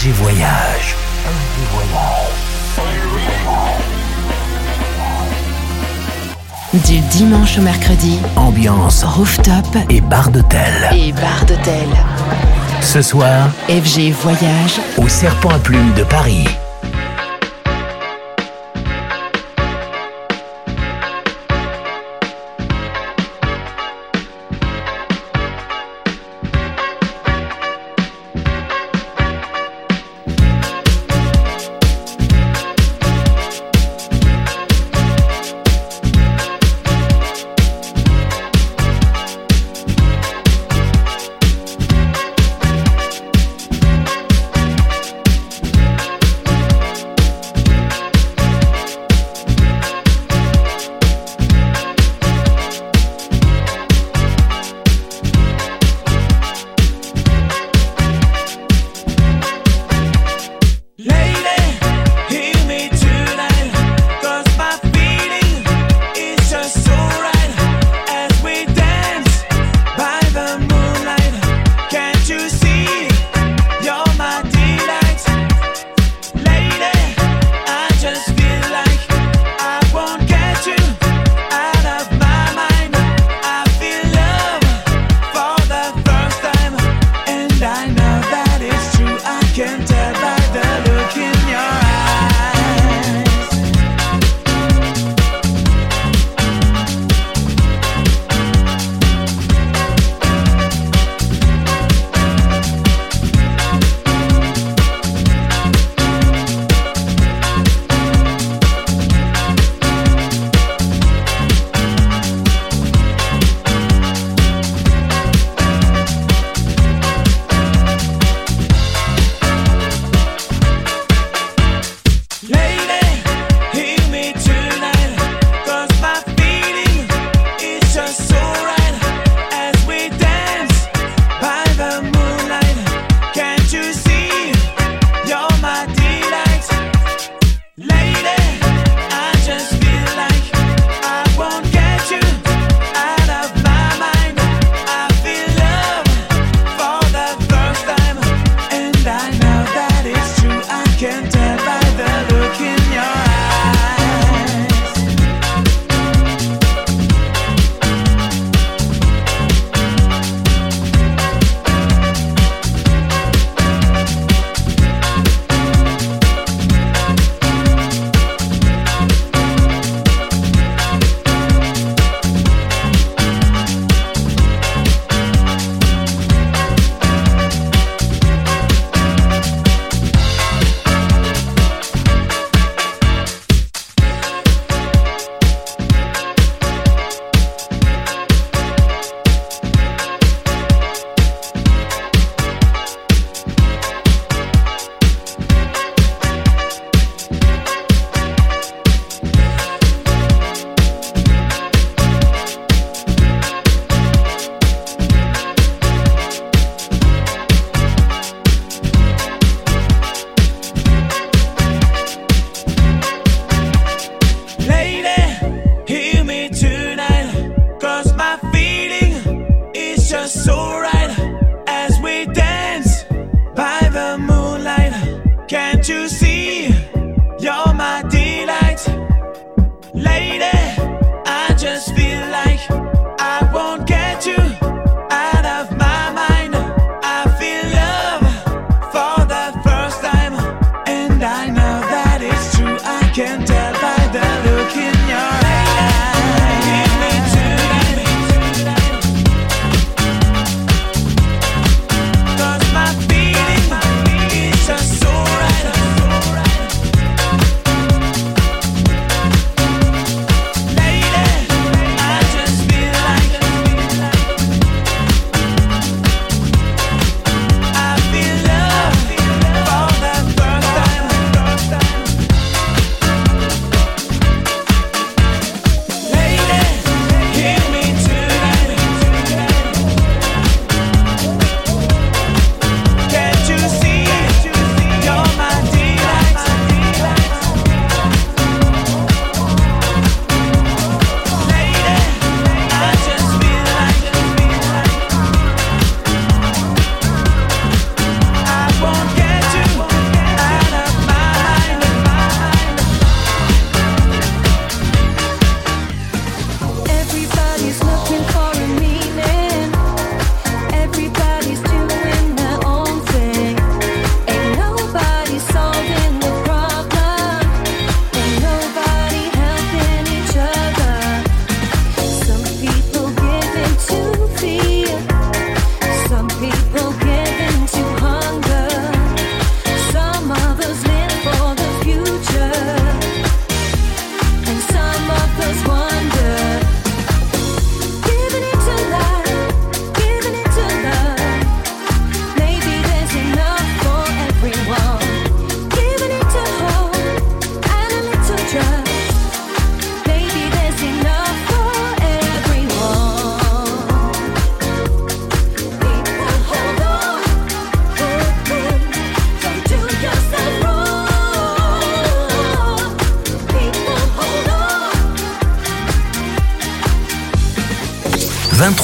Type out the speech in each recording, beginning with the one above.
FG Voyage. Du dimanche au mercredi, Ambiance rooftop et bar d'hôtel. et bar d'hôtel. Ce soir, FG Voyage, au Serpent à Plumes de Paris.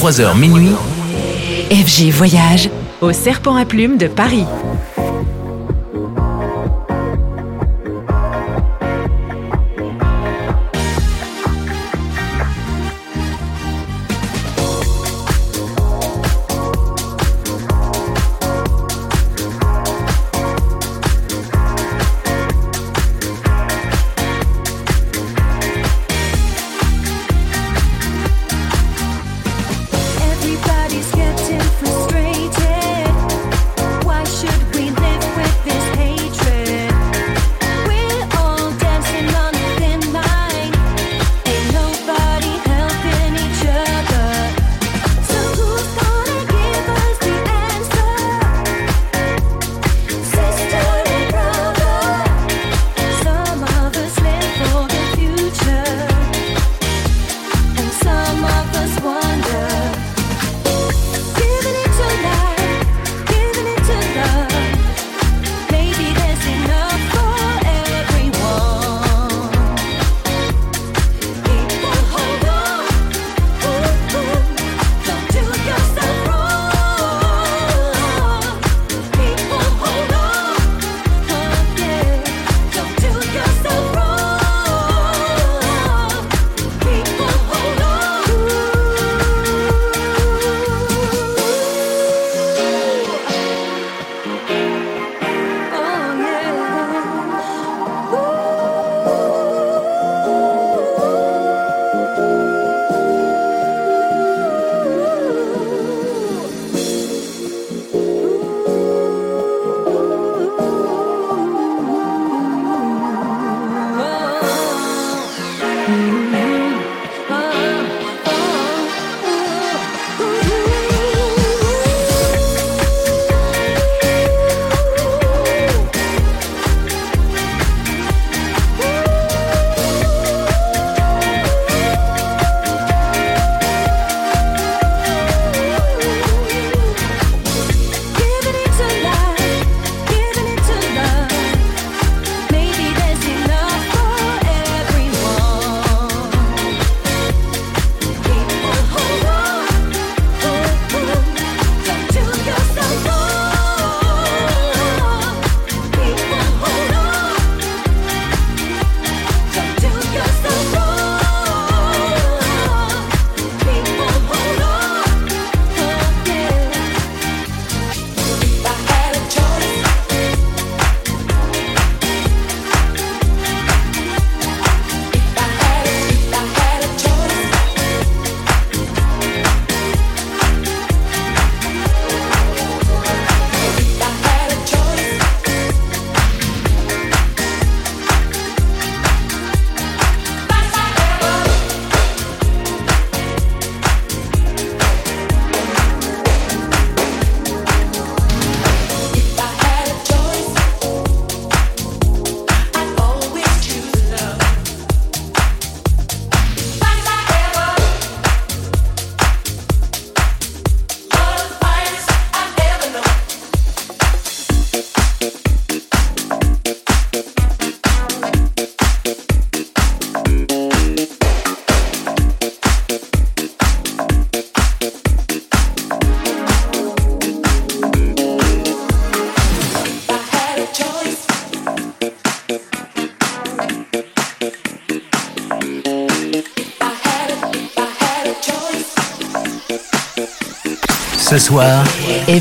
23h minuit, FG Voyage au Serpent à Plumes de Paris.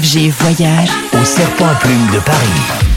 FG Voyage au Serpent Plume de Paris.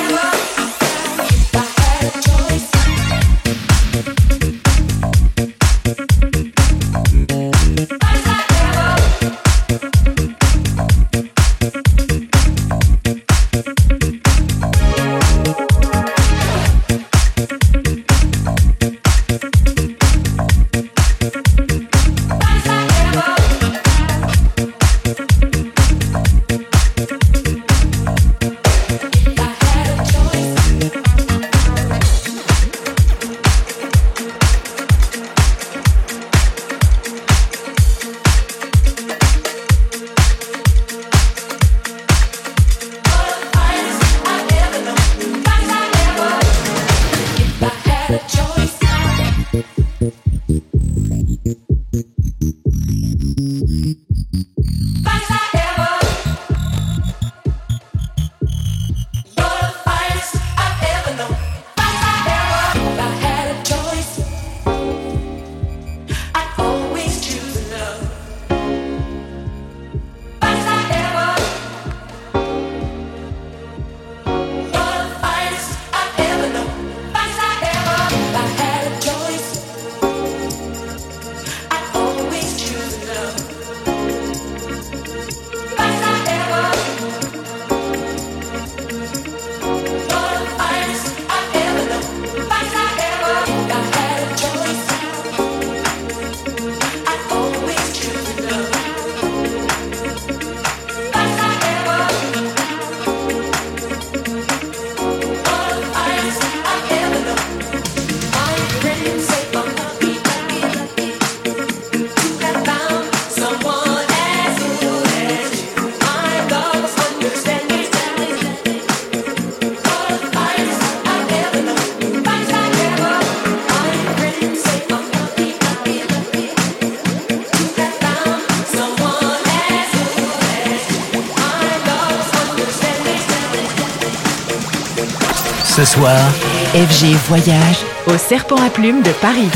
Forever FG Voyage au Serpent à Plumes de Paris.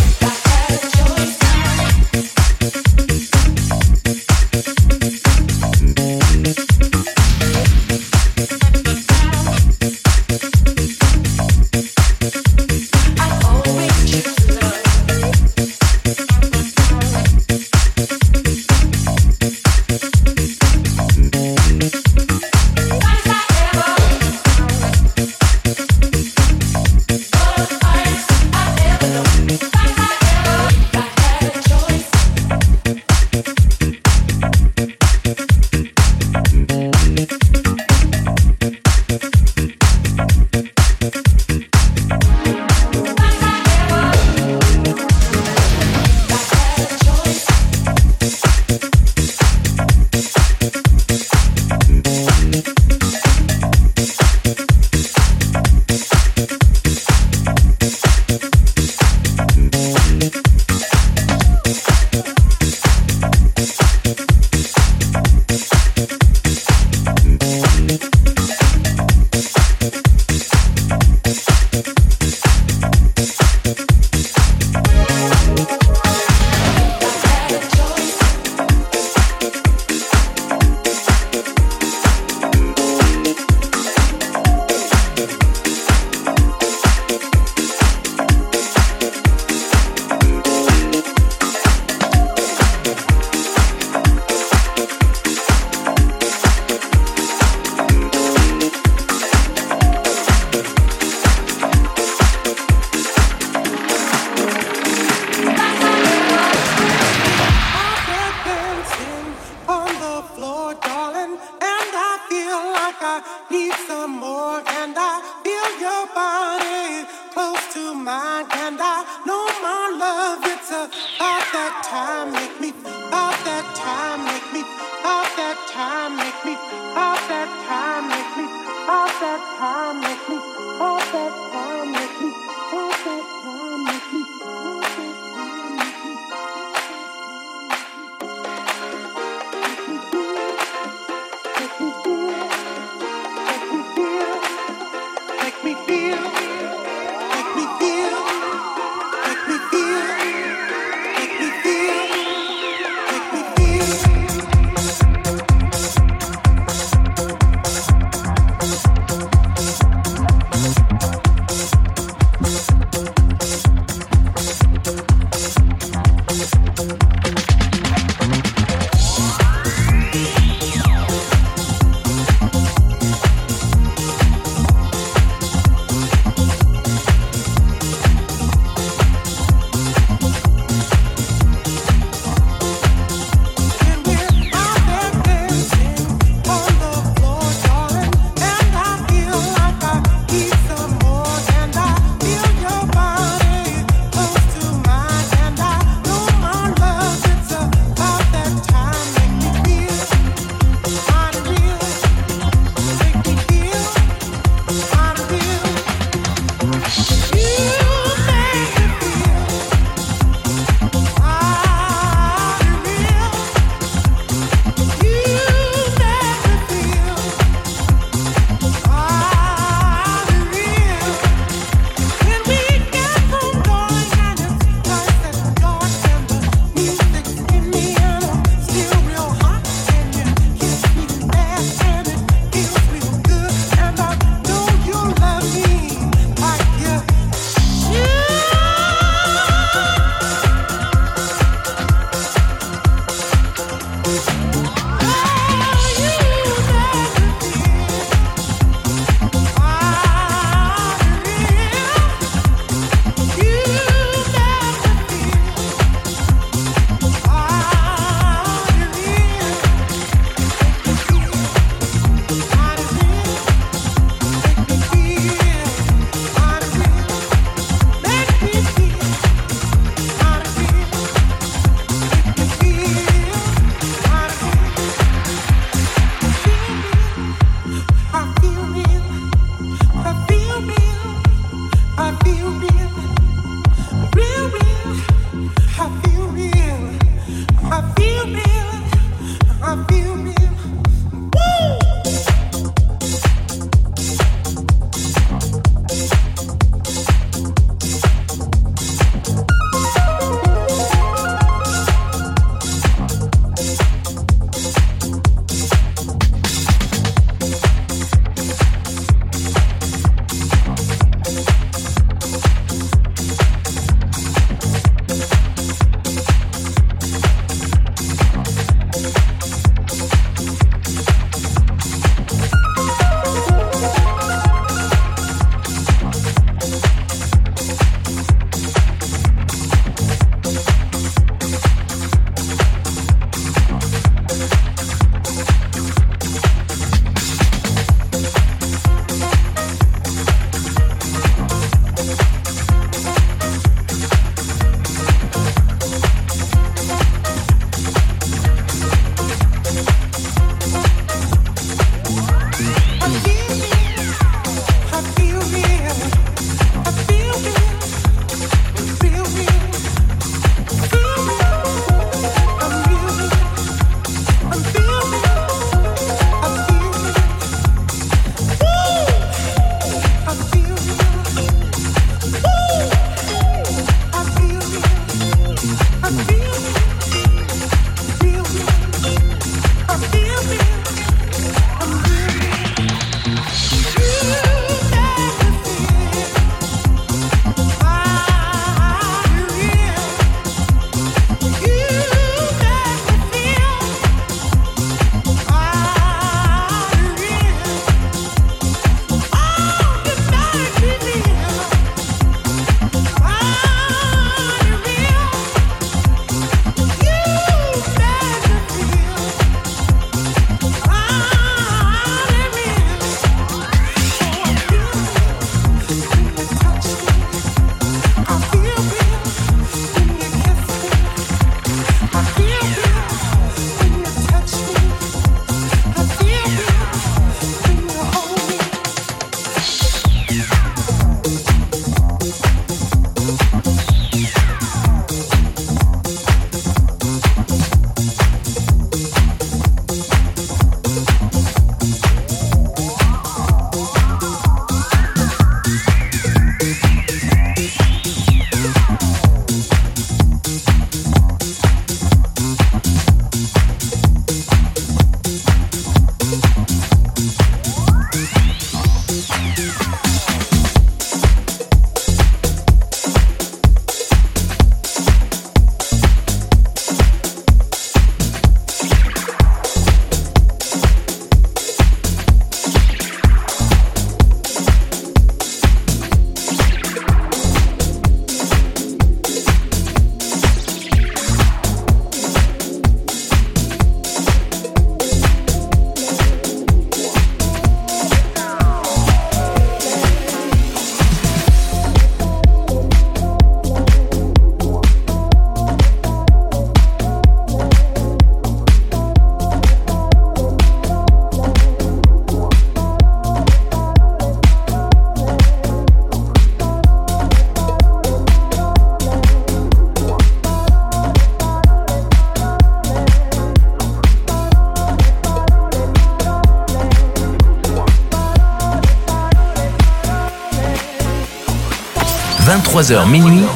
23h minuit,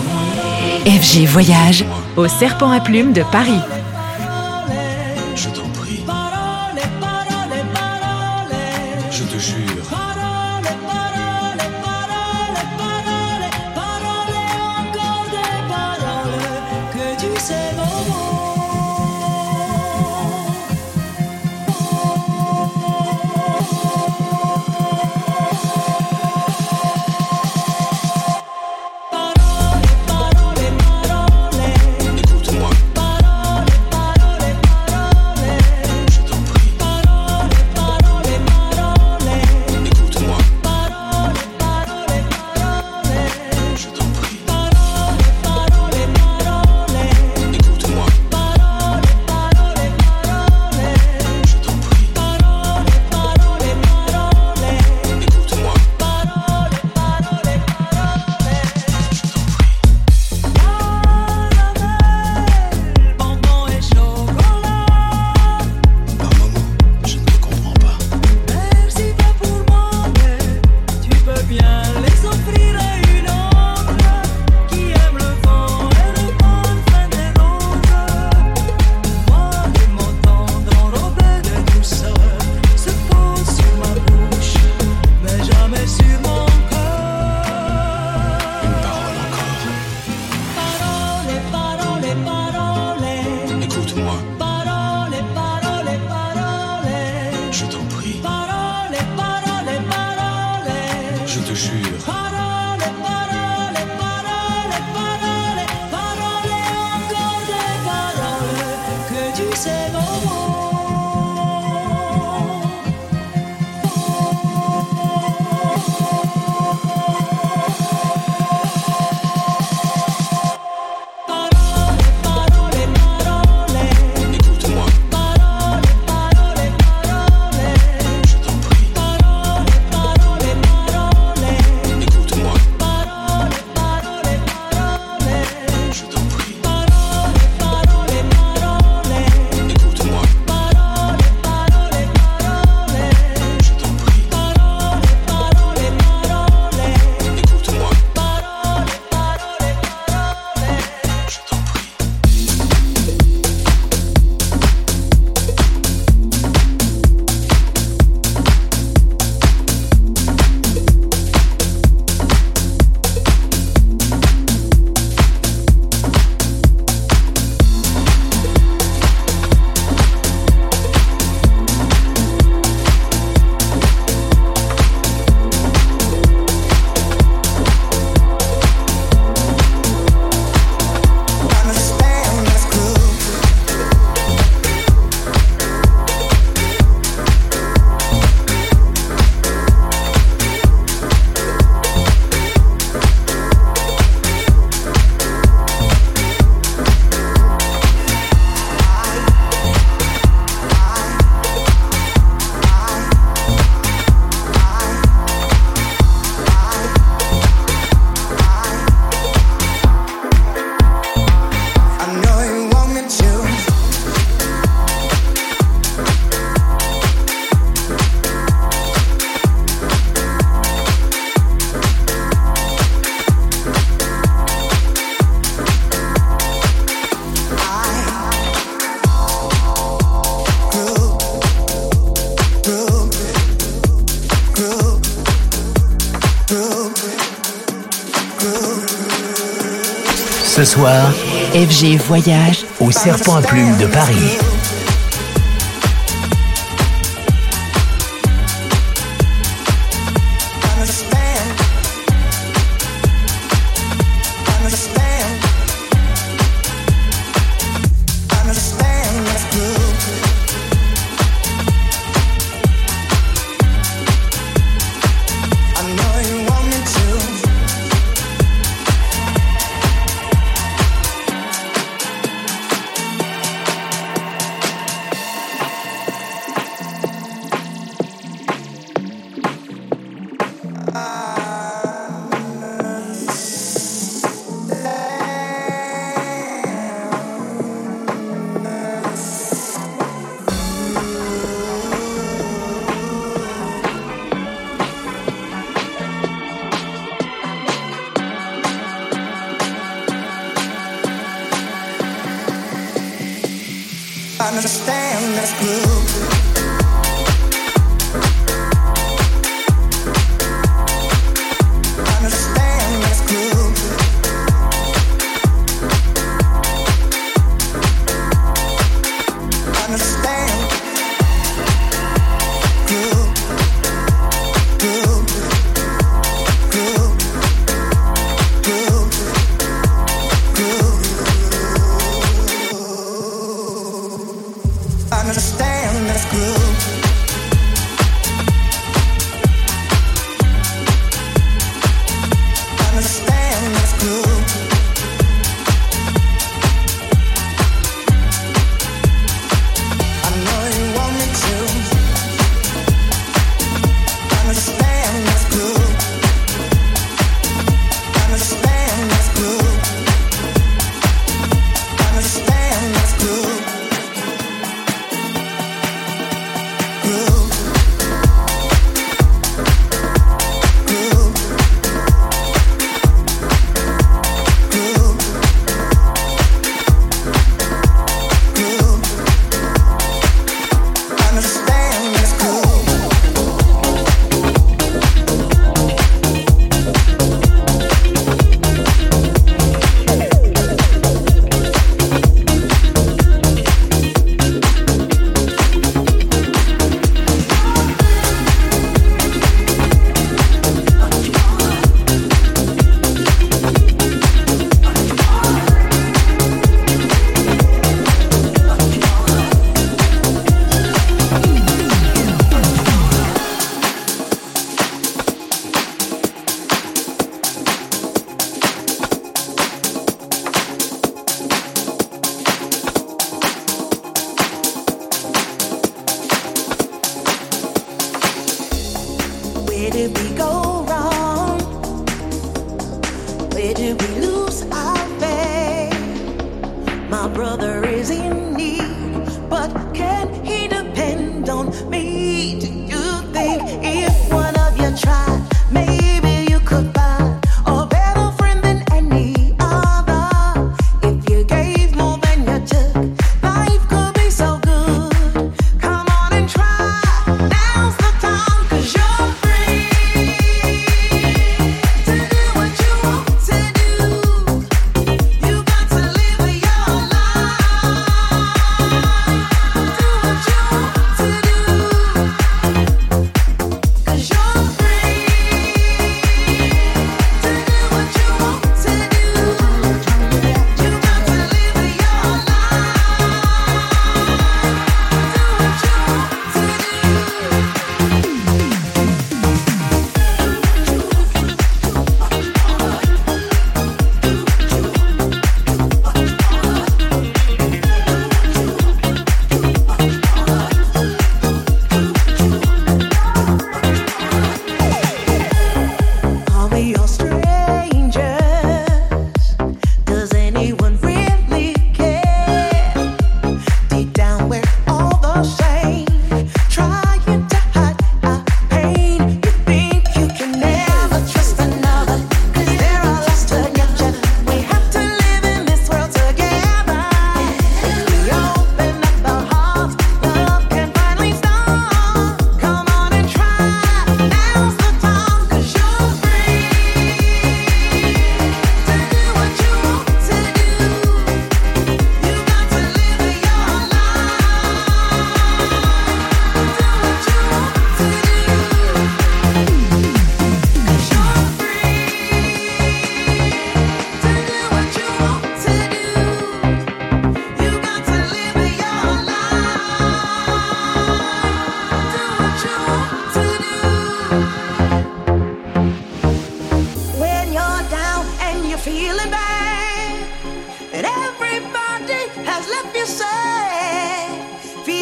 FG Voyage au Serpent à Plumes de Paris. Ce soir, FG voyage au Serpent à Plume de Paris.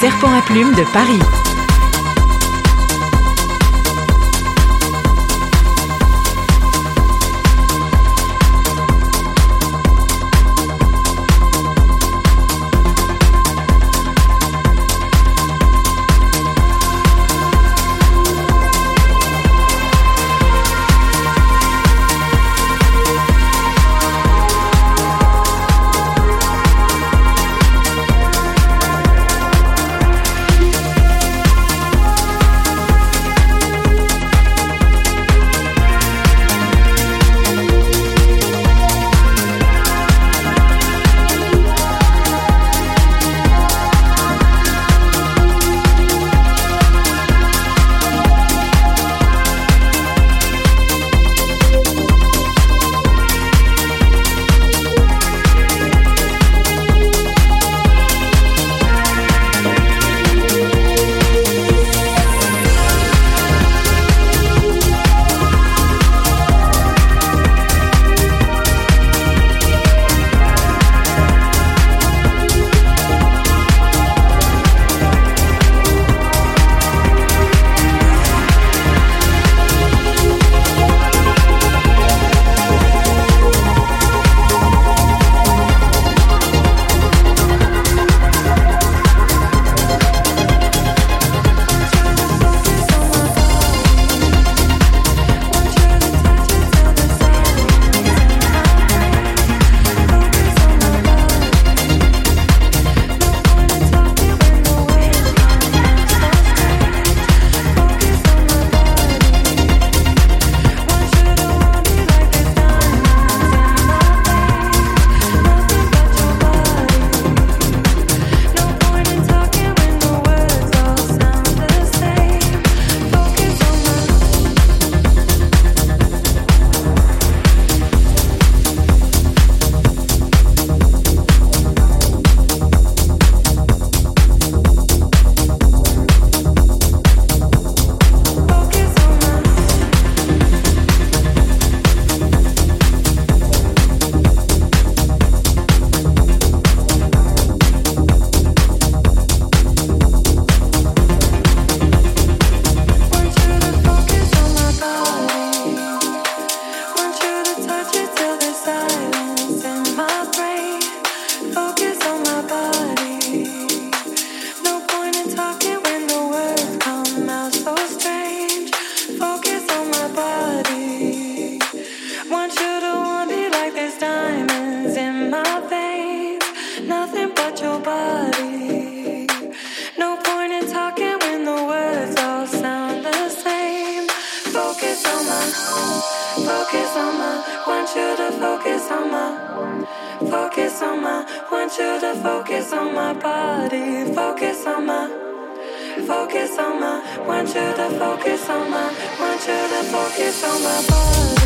serpent à plumes de Paris. Focus on my, focus on my, want you to focus on my body, focus on my, focus on my, want you to focus on my, want you to focus on my body.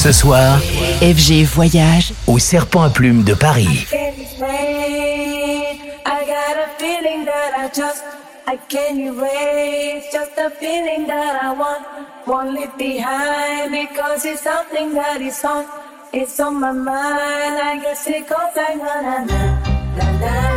Ce soir, FG Voyage au Serpent à Plumes de Paris. can't explain. I got a feeling that I just I can't erase. Just a feeling that I want won't leave behind because it's something that is on it's on my mind. I guess it goes like na na na na na na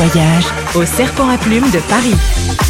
Voyage au Serpent à Plumes de Paris.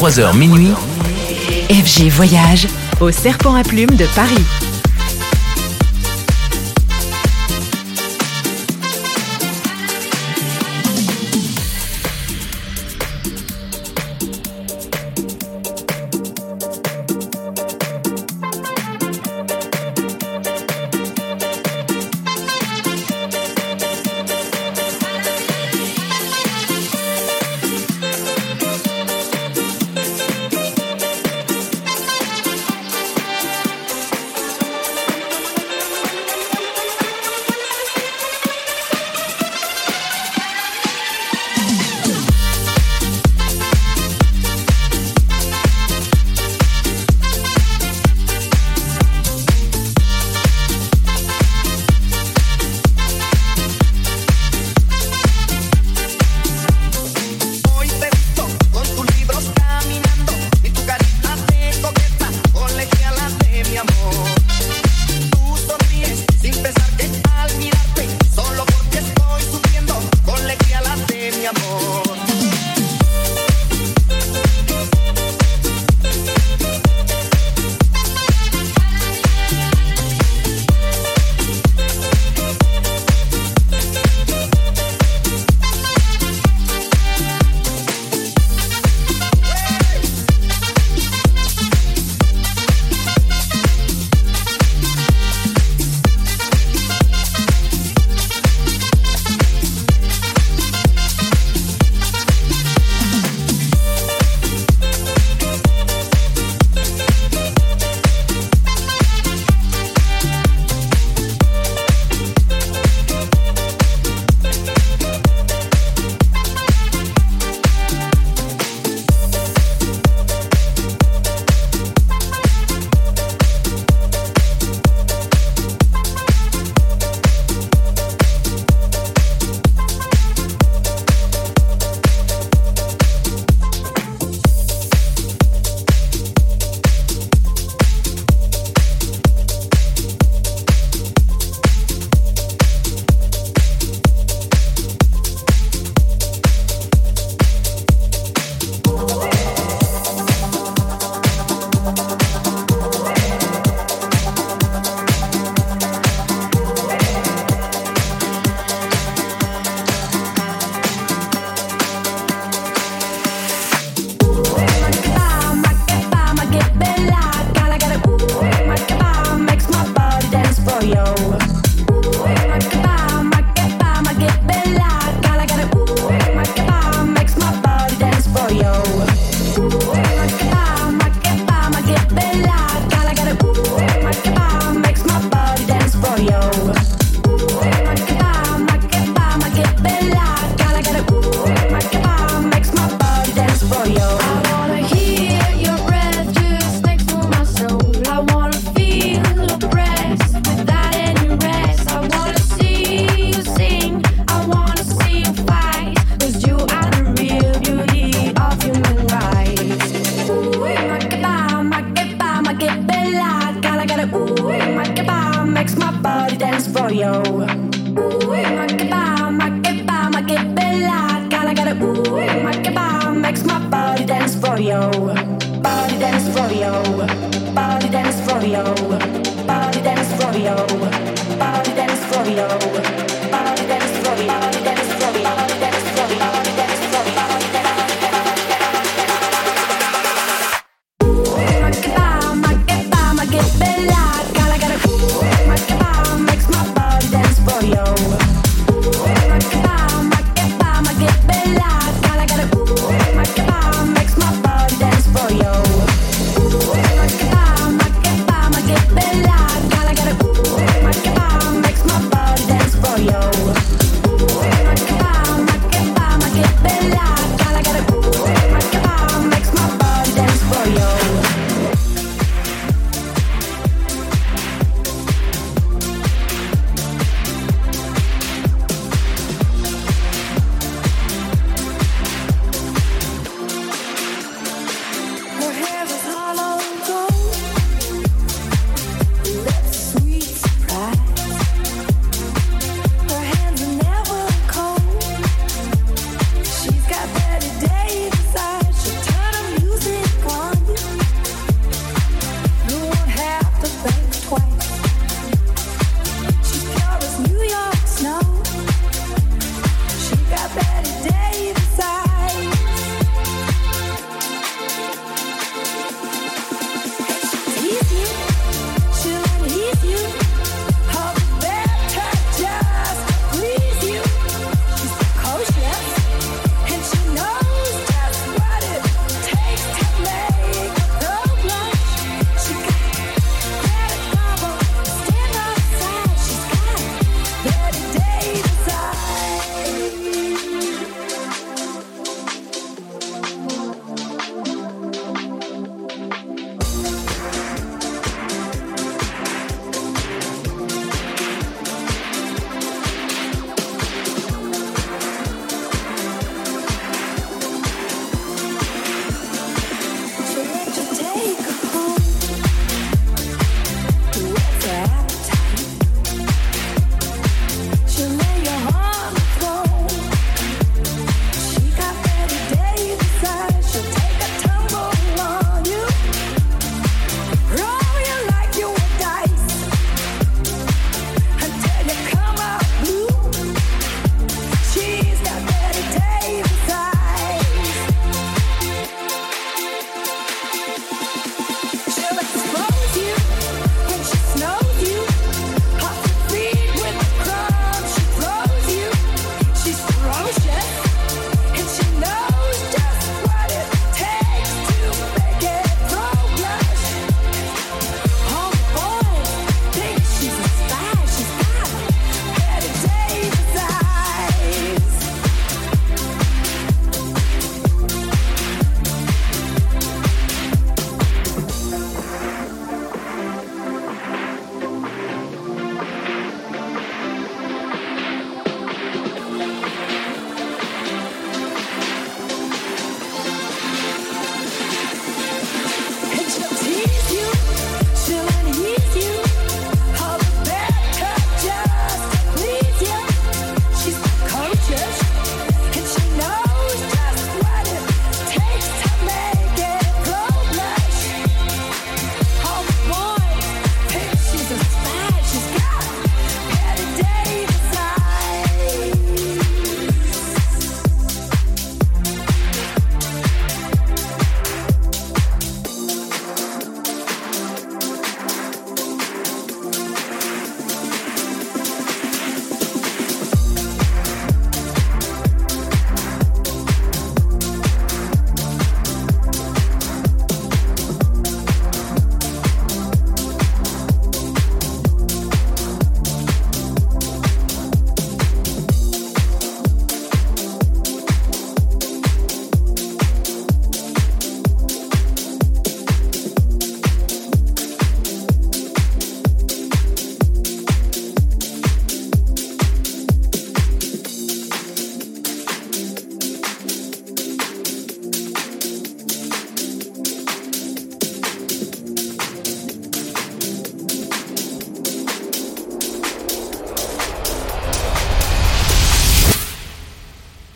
23h minuit, FG Voyage au Serpent à Plumes de Paris.